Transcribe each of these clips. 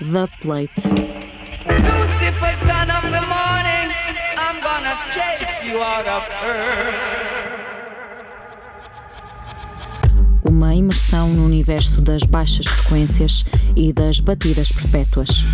The Plate. Lucifer, son of the morning, I'm gonna chase you out of earth. Uma imersão no universo das baixas frequências e das batidas perpétuas.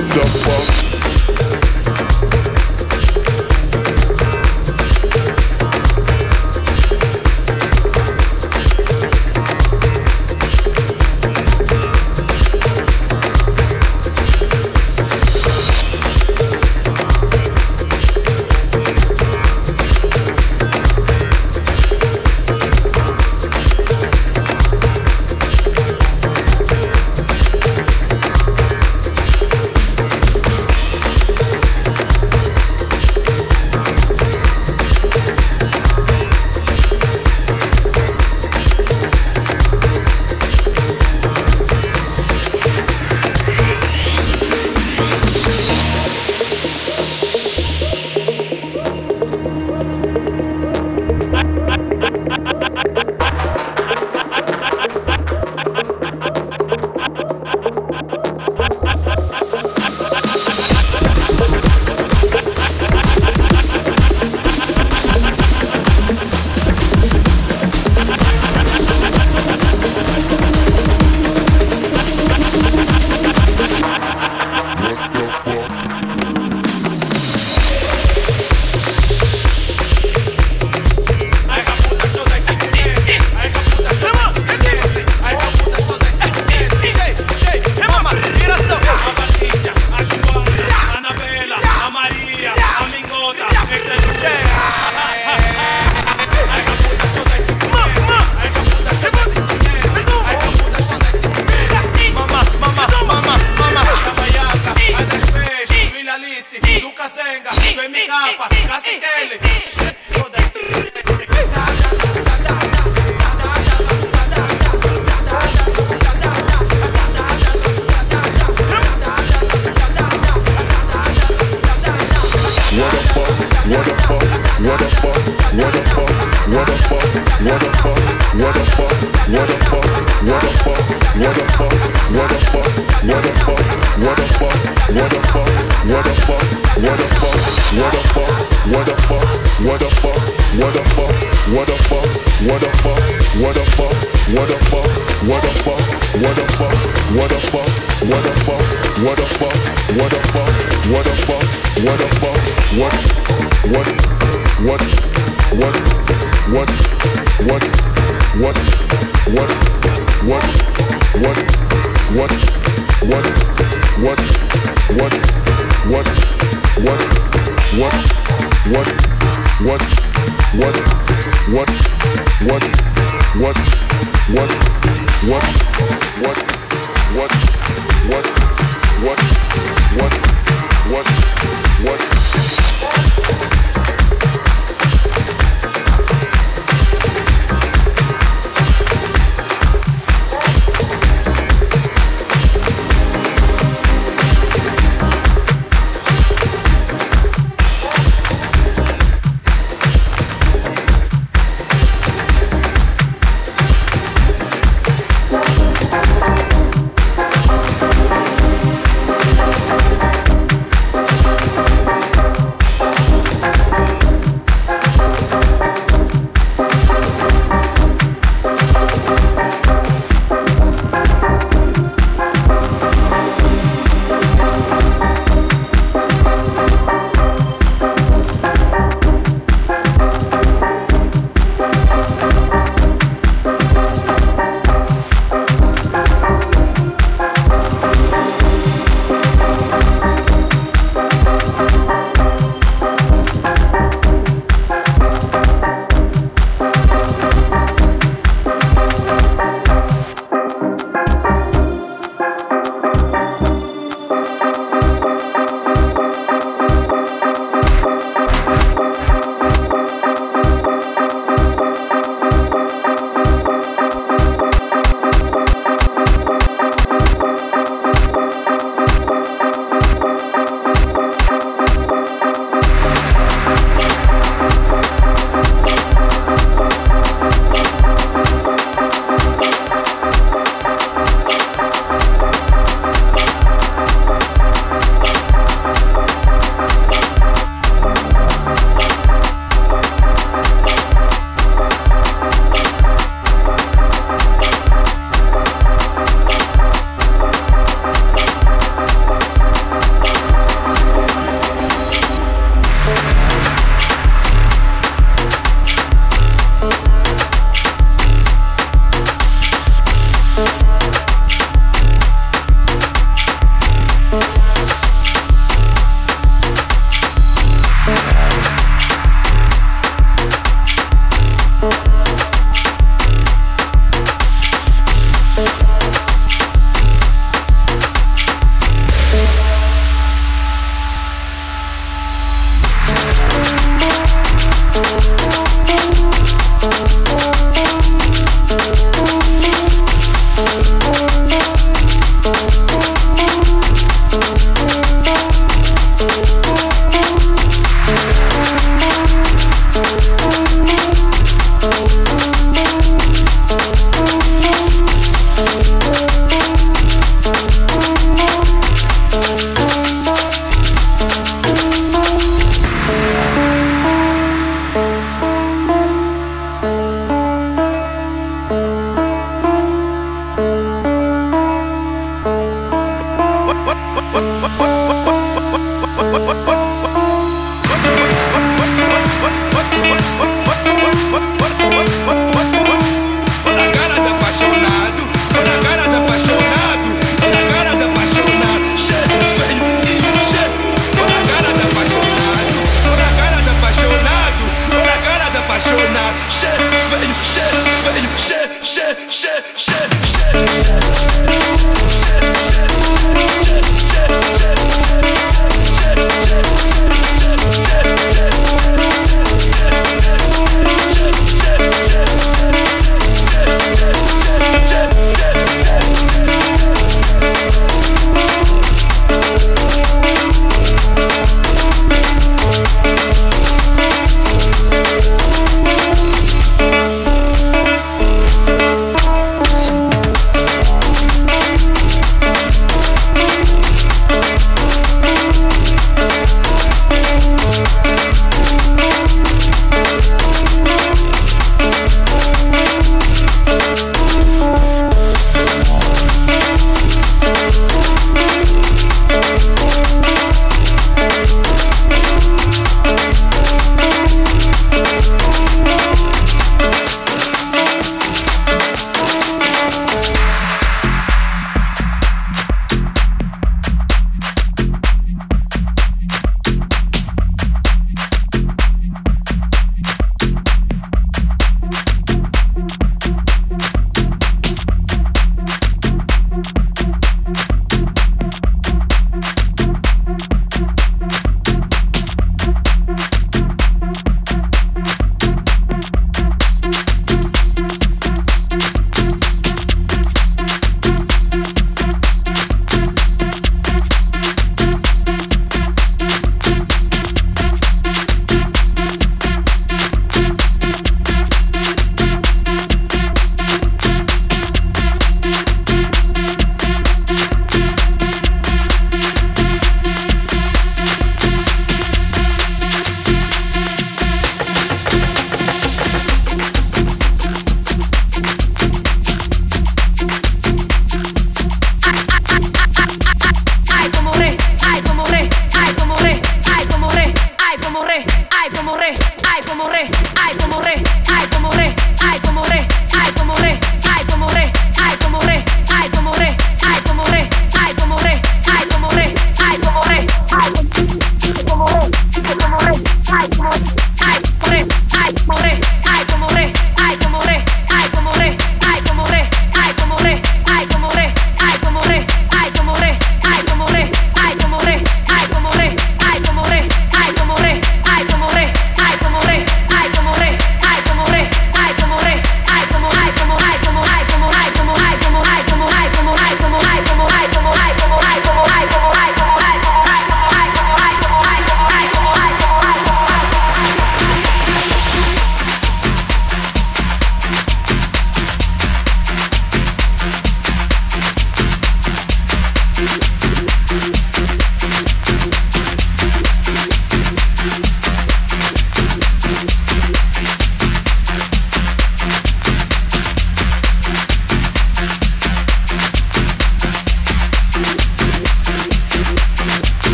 the fuck?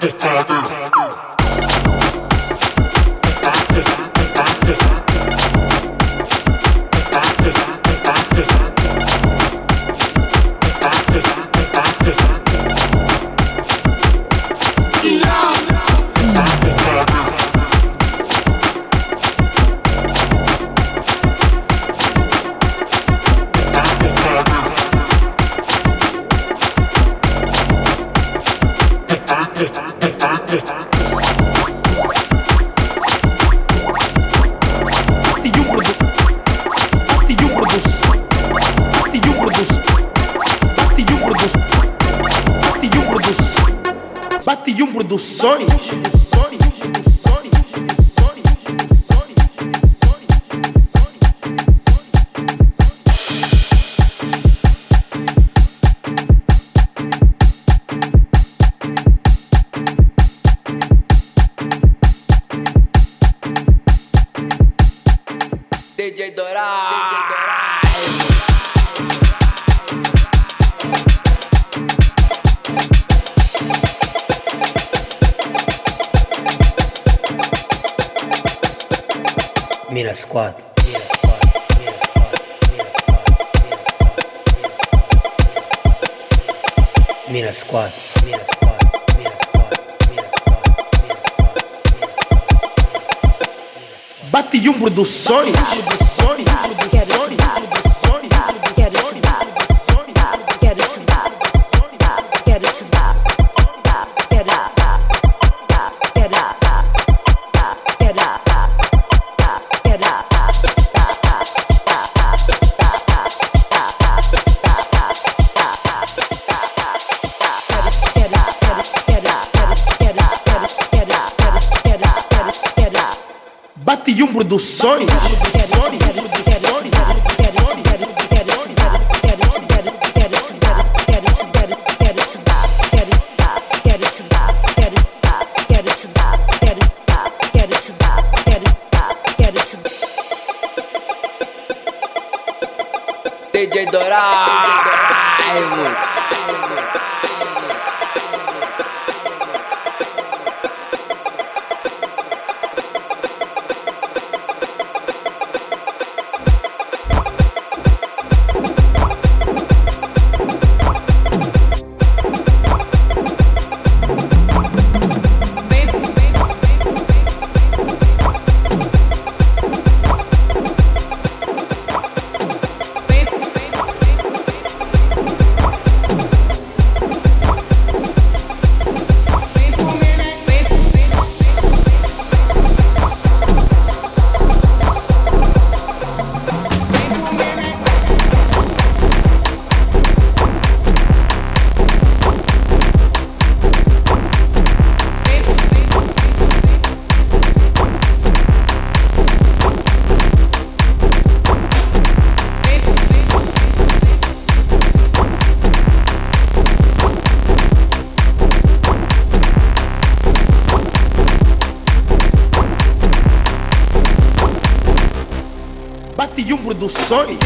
Detectado. headed to the 21 Produções.